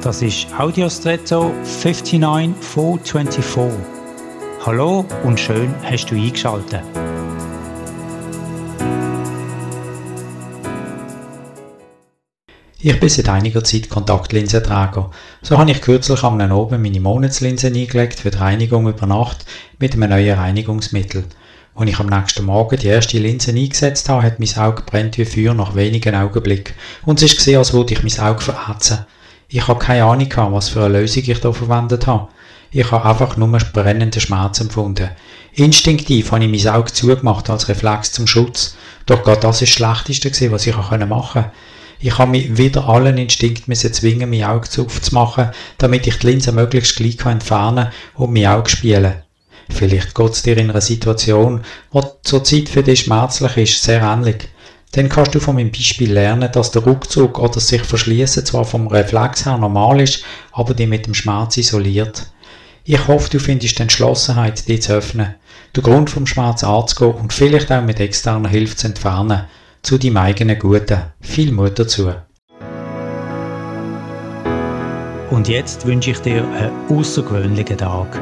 Das ist Audiostretto 59424. Hallo und schön hast du eingeschaltet. Ich bin seit einiger Zeit Kontaktlinsenträger. So habe ich kürzlich am Abend meine Monatslinsen eingelegt für die Reinigung über Nacht mit einem neuen Reinigungsmittel. Als ich am nächsten Morgen die erste Linse eingesetzt habe, hat mein Auge brennt wie Feuer nach wenigen Augenblicken. Und es gesehen, als würde ich mein Auge verätzen. Ich habe keine Ahnung, was für eine Lösung ich da verwendet habe. Ich habe einfach nur brennenden Schmerz empfunden. Instinktiv habe ich mein Auge zugemacht als Reflex zum Schutz. Doch gerade das ist das Schlechteste, was ich machen konnte. Ich habe mich wieder allen Instinkten zwingen, mein Auge aufzumachen, damit ich die Linse möglichst gleich entfernen und mein Auge spielen. Vielleicht geht es dir in einer Situation, die zur Zeit für dich schmerzlich ist, sehr ähnlich. Dann kannst du von meinem Beispiel lernen, dass der Rückzug oder sich verschließen zwar vom Reflex her normal ist, aber die mit dem Schmerz isoliert. Ich hoffe, du findest die Entschlossenheit, dich zu öffnen, den Grund vom Schmerz anzugehen und vielleicht auch mit externer Hilfe zu entfernen zu deinem eigenen Guten. Viel Mut dazu. Und jetzt wünsche ich dir einen außergewöhnlichen Tag.